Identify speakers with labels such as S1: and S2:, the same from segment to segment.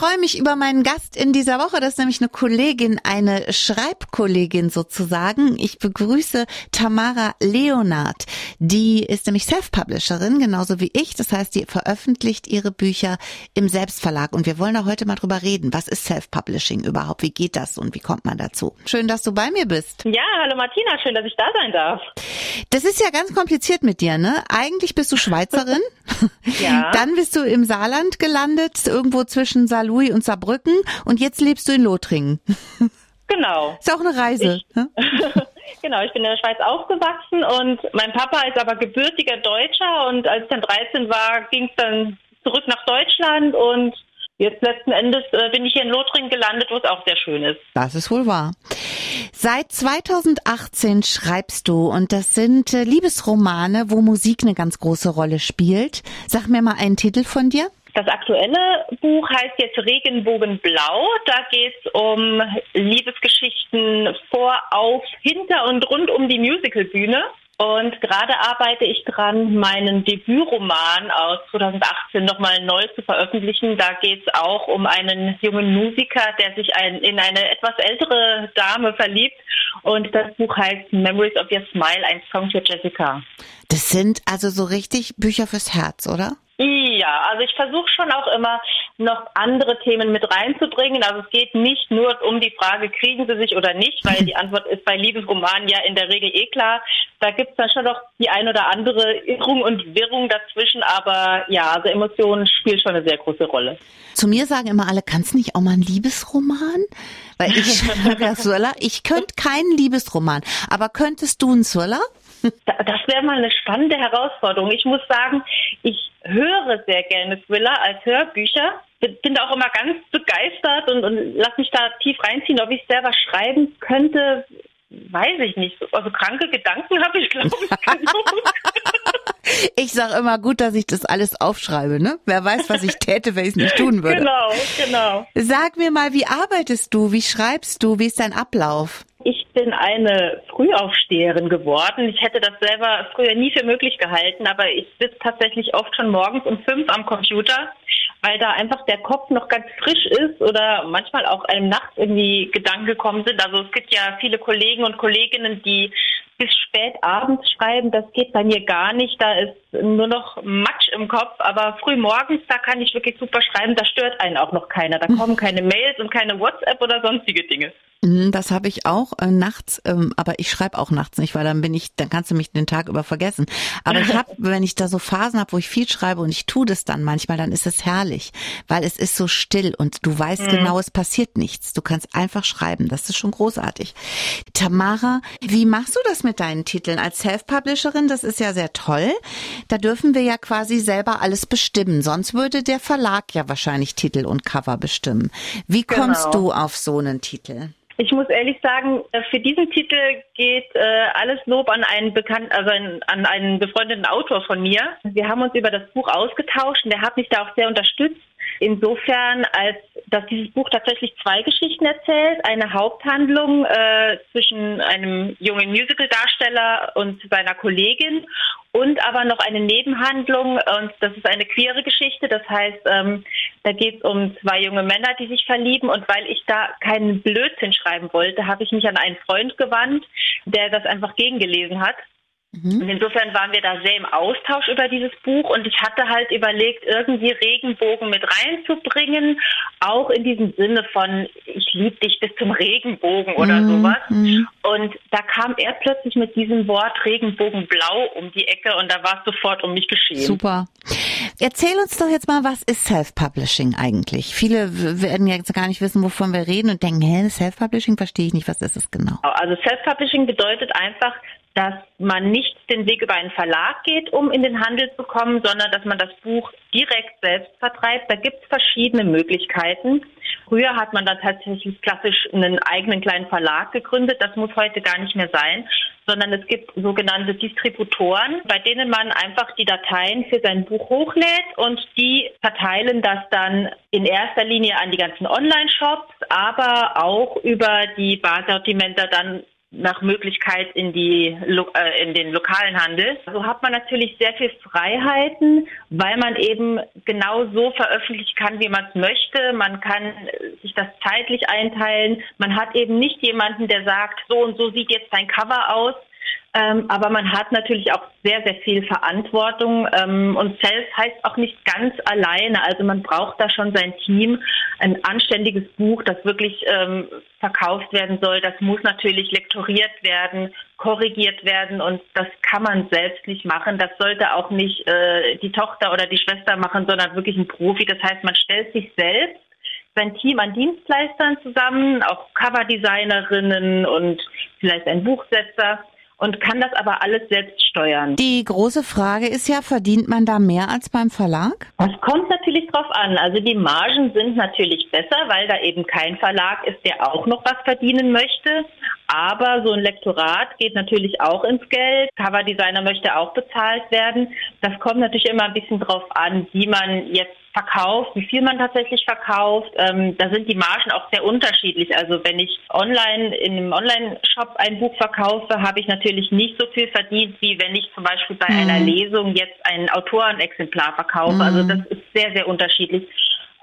S1: freue mich über meinen Gast in dieser Woche. Das ist nämlich eine Kollegin, eine Schreibkollegin sozusagen. Ich begrüße Tamara Leonard. Die ist nämlich Self-Publisherin, genauso wie ich. Das heißt, die veröffentlicht ihre Bücher im Selbstverlag. Und wir wollen da heute mal drüber reden. Was ist Self-Publishing überhaupt? Wie geht das und wie kommt man dazu? Schön, dass du bei mir bist.
S2: Ja, hallo Martina, schön, dass ich da sein darf.
S1: Das ist ja ganz kompliziert mit dir, ne? Eigentlich bist du Schweizerin.
S2: Ja.
S1: Dann bist du im Saarland gelandet, irgendwo zwischen Saarlouis und Saarbrücken und jetzt lebst du in Lothringen.
S2: Genau.
S1: Ist auch eine Reise.
S2: Ich-
S1: ne?
S2: genau, ich bin in der Schweiz aufgewachsen und mein Papa ist aber gebürtiger Deutscher und als ich dann 13 war, ging es dann zurück nach Deutschland und jetzt letzten Endes äh, bin ich hier in Lothringen gelandet, wo es auch sehr schön ist.
S1: Das ist wohl wahr. Seit 2018 schreibst du und das sind äh, Liebesromane, wo Musik eine ganz große Rolle spielt. Sag mir mal einen Titel von dir.
S2: Das aktuelle Buch heißt jetzt Regenbogenblau. Da geht es um Liebesgeschichten vor, auf, hinter und rund um die Musicalbühne. Und gerade arbeite ich dran, meinen Debütroman aus 2018 nochmal neu zu veröffentlichen. Da geht es auch um einen jungen Musiker, der sich ein, in eine etwas ältere Dame verliebt. Und das Buch heißt Memories of Your Smile, ein Song für Jessica.
S1: Das sind also so richtig Bücher fürs Herz, oder?
S2: Ja, also ich versuche schon auch immer noch andere Themen mit reinzubringen. Also es geht nicht nur um die Frage, kriegen sie sich oder nicht, weil die Antwort ist bei Liebesromanen ja in der Regel eh klar. Da gibt's dann schon noch die ein oder andere Irrung und Wirrung dazwischen, aber ja, also Emotionen spielen schon eine sehr große Rolle.
S1: Zu mir sagen immer alle, kannst nicht auch mal einen Liebesroman? Weil ich Thriller. Ich könnte keinen Liebesroman. Aber könntest du einen Thriller?
S2: Da- Das wäre mal eine spannende Herausforderung. Ich muss sagen, ich höre sehr gerne Thriller als Hörbücher. Bin da auch immer ganz begeistert und, und lass mich da tief reinziehen. Ob ich selber schreiben könnte, weiß ich nicht. Also kranke Gedanken habe ich, glaube ich, genug.
S1: Ich sag immer gut, dass ich das alles aufschreibe, ne? Wer weiß, was ich täte, wenn ich es nicht tun würde.
S2: genau, genau.
S1: Sag mir mal, wie arbeitest du? Wie schreibst du? Wie ist dein Ablauf?
S2: Bin eine Frühaufsteherin geworden. Ich hätte das selber früher nie für möglich gehalten, aber ich sitze tatsächlich oft schon morgens um fünf am Computer, weil da einfach der Kopf noch ganz frisch ist oder manchmal auch einem nachts irgendwie Gedanken gekommen sind. Also es gibt ja viele Kollegen und Kolleginnen, die bis spät abends schreiben. Das geht bei mir gar nicht. Da ist nur noch Matsch im Kopf. Aber früh morgens, da kann ich wirklich super schreiben. Da stört einen auch noch keiner. Da kommen keine Mails und keine WhatsApp oder sonstige Dinge.
S1: Mm, Das habe ich auch äh, nachts, ähm, aber ich schreibe auch nachts nicht, weil dann bin ich, dann kannst du mich den Tag über vergessen. Aber ich habe, wenn ich da so Phasen habe, wo ich viel schreibe und ich tue das dann manchmal, dann ist es herrlich, weil es ist so still und du weißt genau, es passiert nichts. Du kannst einfach schreiben. Das ist schon großartig. Tamara, wie machst du das mit deinen Titeln als Self-Publisherin? Das ist ja sehr toll. Da dürfen wir ja quasi selber alles bestimmen. Sonst würde der Verlag ja wahrscheinlich Titel und Cover bestimmen. Wie kommst
S2: Genau.
S1: du auf so einen Titel?
S2: Ich muss ehrlich sagen, äh, für diesen Titel geht äh, alles Lob an einen bekannten, also ein, an einen befreundeten Autor von mir. Wir haben uns über das Buch ausgetauscht und der hat mich da auch sehr unterstützt. Insofern, als dass dieses Buch tatsächlich zwei Geschichten erzählt. Eine Haupthandlung äh, zwischen einem jungen Musical-Darsteller und seiner Kollegin und aber noch eine Nebenhandlung und das ist eine queere Geschichte. Das heißt, ähm, da geht es um zwei junge Männer, die sich verlieben und weil ich da keinen Blödsinn schreiben wollte, habe ich mich an einen Freund gewandt, der das einfach gegengelesen hat. Und insofern waren wir da sehr im Austausch über dieses Buch und ich hatte halt überlegt, irgendwie Regenbogen mit reinzubringen, auch in diesem Sinne von ich liebe dich bis zum Regenbogen oder sowas. Und da kam er plötzlich mit diesem Wort Regenbogenblau um die Ecke und da war es sofort um mich geschehen.
S1: Super. Erzähl uns doch jetzt mal, was ist Self-Publishing eigentlich? Viele werden jetzt gar nicht wissen, wovon wir reden und denken, hä, Self-Publishing verstehe ich nicht, was ist es genau?
S2: Also Self-Publishing bedeutet einfach, dass man nicht den Weg über einen Verlag geht, um in den Handel zu kommen, sondern dass man das Buch direkt selbst vertreibt. Da gibt es verschiedene Möglichkeiten. Früher hat man dann tatsächlich klassisch einen eigenen kleinen Verlag gegründet. Das muss heute gar nicht mehr sein, sondern es gibt sogenannte Distributoren, bei denen man einfach die Dateien für sein Buch hochlädt und die verteilen das dann in erster Linie an die ganzen Online-Shops, aber auch über die Barsortimenter dann nach Möglichkeit in die äh, in den lokalen Handel. So hat man natürlich sehr viel Freiheiten, weil man eben genau so veröffentlichen kann, wie man es möchte. Man kann sich das zeitlich einteilen. Man hat eben nicht jemanden, der sagt, so und so sieht jetzt dein Cover aus, ähm, aber man hat natürlich auch sehr, sehr viel Verantwortung. Ähm, und Self heißt auch nicht ganz alleine. Also man braucht da schon sein Team. Ein anständiges Buch, das wirklich ähm, verkauft werden soll, das muss natürlich lektoriert werden, korrigiert werden. Und das kann man selbst nicht machen. Das sollte auch nicht äh, die Tochter oder die Schwester machen, sondern wirklich ein Profi. Das heißt, man stellt sich selbst sein Team an Dienstleistern zusammen, auch Coverdesignerinnen und vielleicht ein Buchsetzer und kann das aber alles selbst steuern.
S1: Die große Frage ist ja, verdient man da mehr als beim Verlag?
S2: Das kommt natürlich drauf an. Also die Margen sind natürlich besser, weil da eben kein Verlag ist, der auch noch was verdienen möchte. Aber so ein Lektorat geht natürlich auch ins Geld. Coverdesigner möchte auch bezahlt werden. Das kommt natürlich immer ein bisschen drauf an, wie man jetzt verkauft, wie viel man tatsächlich verkauft. Ähm, da sind die Margen auch sehr unterschiedlich. Also wenn ich online in einem Online-Shop ein Buch verkaufe, habe ich natürlich nicht so viel verdient, wie wenn ich zum Beispiel bei mhm. einer Lesung jetzt ein Autorenexemplar verkaufe. Also mhm. Also das ist sehr, sehr unterschiedlich.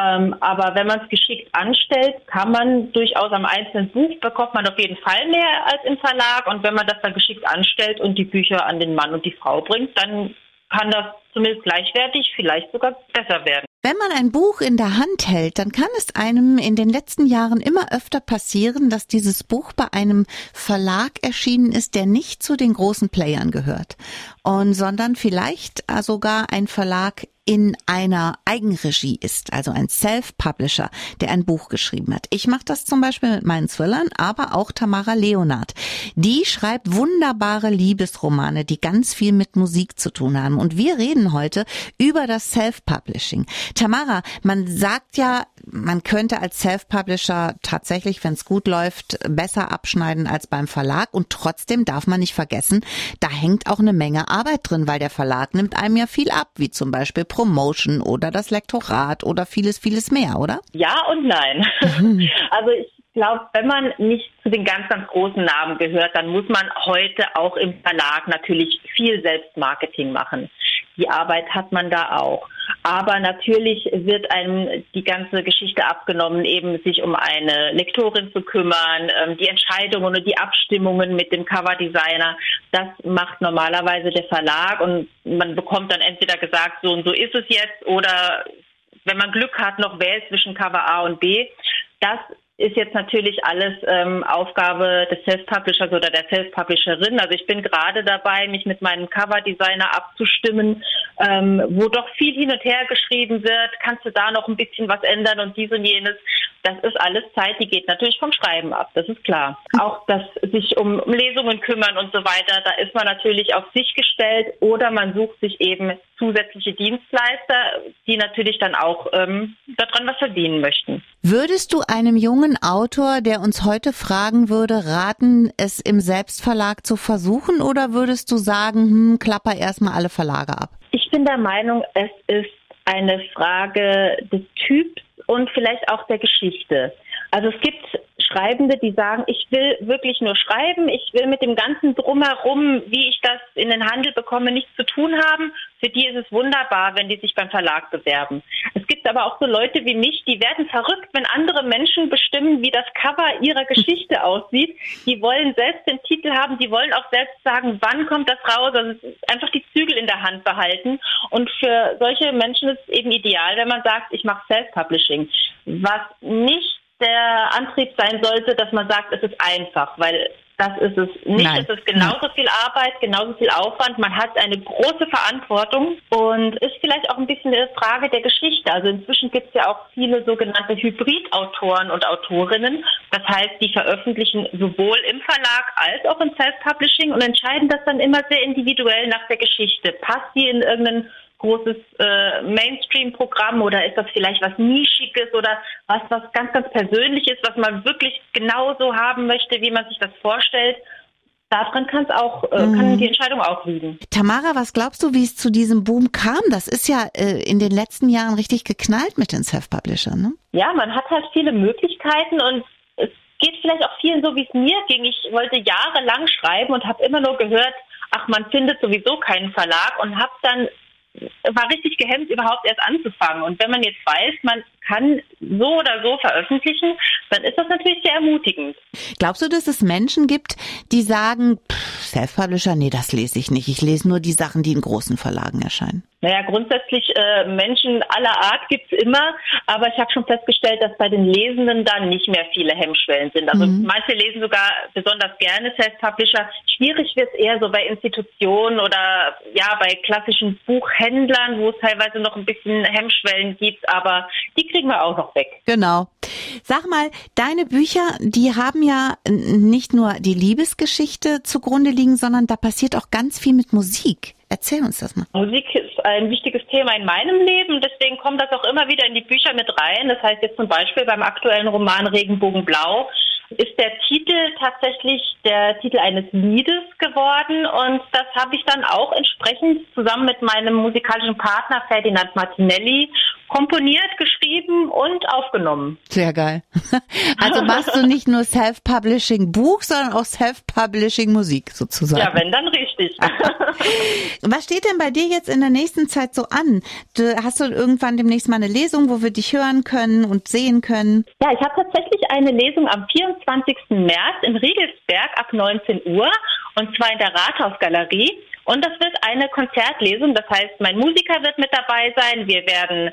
S2: Ähm, aber wenn man es geschickt anstellt, kann man durchaus am einzelnen Buch bekommt man auf jeden Fall mehr als im Verlag. Und wenn man das dann geschickt anstellt und die Bücher an den Mann und die Frau bringt, dann kann das zumindest gleichwertig, vielleicht sogar besser werden.
S1: Wenn man ein Buch in der Hand hält, dann kann es einem in den letzten Jahren immer öfter passieren, dass dieses Buch bei einem Verlag erschienen ist, der nicht zu den großen Playern gehört, und sondern vielleicht sogar ein Verlag in einer Eigenregie ist, also ein Self-Publisher, der ein Buch geschrieben hat. Ich mache das zum Beispiel mit meinen Thrillern, aber auch Tamara Leonard. Die schreibt wunderbare Liebesromane, die ganz viel mit Musik zu tun haben. Und wir reden heute über das Self-Publishing. Tamara, man sagt ja, man könnte als Self-Publisher tatsächlich, wenn es gut läuft, besser abschneiden als beim Verlag. Und trotzdem darf man nicht vergessen, da hängt auch eine Menge Arbeit drin, weil der Verlag nimmt einem ja viel ab, wie zum Beispiel Promotion oder das Lektorat oder vieles, vieles mehr, oder?
S2: Ja und nein. also ich glaube, wenn man nicht zu den ganz, ganz großen Namen gehört, dann muss man heute auch im Verlag natürlich viel Selbstmarketing machen. Die Arbeit hat man da auch. Aber natürlich wird einem die ganze Geschichte abgenommen, eben sich um eine Lektorin zu kümmern, ähm, die Entscheidungen und die Abstimmungen mit dem Coverdesigner. Das macht normalerweise der Verlag und man bekommt dann entweder gesagt, so und so ist es jetzt oder wenn man Glück hat, noch wählt zwischen Cover A und B. Das ist jetzt natürlich alles ähm, Aufgabe des Self-Publishers oder der Self-Publisherin. Also ich bin gerade dabei, mich mit meinem Cover-Designer abzustimmen, ähm, wo doch viel hin und her geschrieben wird. Kannst du da noch ein bisschen was ändern und dies und jenes? Das ist alles Zeit, die geht natürlich vom Schreiben ab, das ist klar. Auch das sich um Lesungen kümmern und so weiter, da ist man natürlich auf sich gestellt oder man sucht sich eben zusätzliche Dienstleister, die natürlich dann auch ähm, daran was verdienen möchten.
S1: Würdest du einem jungen Autor, der uns heute fragen würde, raten, es im Selbstverlag zu versuchen oder würdest du sagen, hm, klapper erstmal alle Verlage ab?
S2: Ich bin der Meinung, es ist eine Frage des Typs und vielleicht auch der Geschichte. Also es gibt Schreibende, die sagen, ich will wirklich nur schreiben, ich will mit dem ganzen Drumherum, wie ich das in den Handel bekomme, nichts zu tun haben. Für die ist es wunderbar, wenn die sich beim Verlag bewerben. Es gibt aber auch so Leute wie mich, die werden verrückt, wenn andere Menschen bestimmen, wie das Cover ihrer Geschichte aussieht. Die wollen selbst den Titel haben, die wollen auch selbst sagen, wann kommt das raus. Also einfach die Zügel in der Hand behalten. Und für solche Menschen ist es eben ideal, wenn man sagt, ich mache Self-Publishing. Was nicht der Antrieb sein sollte, dass man sagt, es ist einfach, weil das ist es nicht. Nein. Es ist genauso viel Arbeit, genauso viel Aufwand. Man hat eine große Verantwortung und ist vielleicht auch ein bisschen eine Frage der Geschichte. Also inzwischen gibt es ja auch viele sogenannte Hybridautoren und Autorinnen. Das heißt, die veröffentlichen sowohl im Verlag als auch im Self-Publishing und entscheiden das dann immer sehr individuell nach der Geschichte. Passt die in irgendeinen großes äh, Mainstream-Programm oder ist das vielleicht was Nischiges oder was, was ganz, ganz Persönliches, was man wirklich genauso haben möchte, wie man sich das vorstellt? Daran kann es auch, äh, kann mhm. die Entscheidung auch liegen.
S1: Tamara, was glaubst du, wie es zu diesem Boom kam? Das ist ja äh, in den letzten Jahren richtig geknallt mit den Self-Publishern, ne?
S2: Ja, man hat halt viele Möglichkeiten und es geht vielleicht auch vielen so, wie es mir ging. Ich wollte jahrelang schreiben und habe immer nur gehört, ach, man findet sowieso keinen Verlag und habe dann war richtig gehemmt, überhaupt erst anzufangen. Und wenn man jetzt weiß, man kann so oder so veröffentlichen, dann ist das natürlich sehr ermutigend.
S1: Glaubst du, dass es Menschen gibt, die sagen, Self-Publisher, nee, das lese ich nicht. Ich lese nur die Sachen, die in großen Verlagen erscheinen.
S2: Naja, grundsätzlich äh, Menschen aller Art gibt's immer, aber ich habe schon festgestellt, dass bei den Lesenden dann nicht mehr viele Hemmschwellen sind. Also mhm. manche lesen sogar besonders gerne Self-Publisher. Schwierig wird's eher so bei Institutionen oder ja bei klassischen Buchhändlern, wo es teilweise noch ein bisschen Hemmschwellen gibt, aber die kriegen wir auch noch weg.
S1: Genau. Sag mal, deine Bücher, die haben ja nicht nur die Liebesgeschichte zugrunde liegen, sondern da passiert auch ganz viel mit Musik. Erzähl uns das mal.
S2: Musik ist ein wichtiges Thema in meinem Leben, deswegen kommt das auch immer wieder in die Bücher mit rein. Das heißt jetzt zum Beispiel beim aktuellen Roman Regenbogenblau ist der Titel tatsächlich der Titel eines Liedes geworden und das habe ich dann auch entsprechend zusammen mit meinem musikalischen Partner Ferdinand Martinelli komponiert, geschrieben und aufgenommen.
S1: Sehr geil. Also machst du nicht nur Self-Publishing Buch, sondern auch Self-Publishing Musik sozusagen.
S2: Ja, wenn dann richtig.
S1: Was steht denn bei dir jetzt in der nächsten Zeit so an? Du, hast du irgendwann demnächst mal eine Lesung, wo wir dich hören können und sehen können?
S2: Ja, ich habe tatsächlich eine Lesung am 24. März in Riegelsberg ab 19 Uhr und zwar in der Rathausgalerie. Und das wird eine Konzertlesung, das heißt, mein Musiker wird mit dabei sein. Wir werden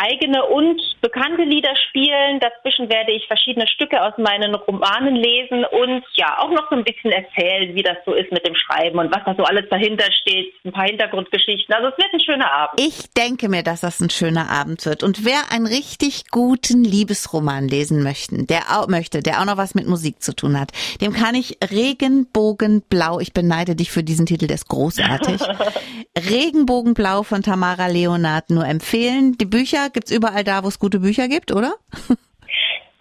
S2: eigene und bekannte Lieder spielen. Dazwischen werde ich verschiedene Stücke aus meinen Romanen lesen und ja, auch noch so ein bisschen erzählen, wie das so ist mit dem Schreiben und was da so alles dahinter steht. Ein paar Hintergrundgeschichten. Also es wird ein schöner Abend.
S1: Ich denke mir, dass das ein schöner Abend wird. Und wer einen richtig guten Liebesroman lesen möchte, der auch möchte, der auch noch was mit Musik zu tun hat, dem kann ich Regenbogenblau, ich beneide dich für diesen Titel, der ist großartig. Regenbogenblau von Tamara Leonard nur empfehlen. Die Bücher gibt's überall da, wo es gute Bücher gibt, oder?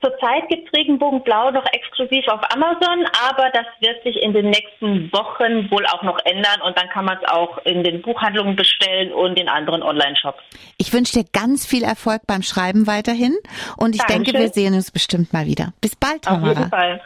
S2: Zurzeit gibt es Regenbogenblau noch exklusiv auf Amazon, aber das wird sich in den nächsten Wochen wohl auch noch ändern und dann kann man es auch in den Buchhandlungen bestellen und in anderen Online-Shops.
S1: Ich wünsche dir ganz viel Erfolg beim Schreiben weiterhin und ich Dankeschön. denke, wir sehen uns bestimmt mal wieder. Bis bald, Tamara. Auf jeden Fall.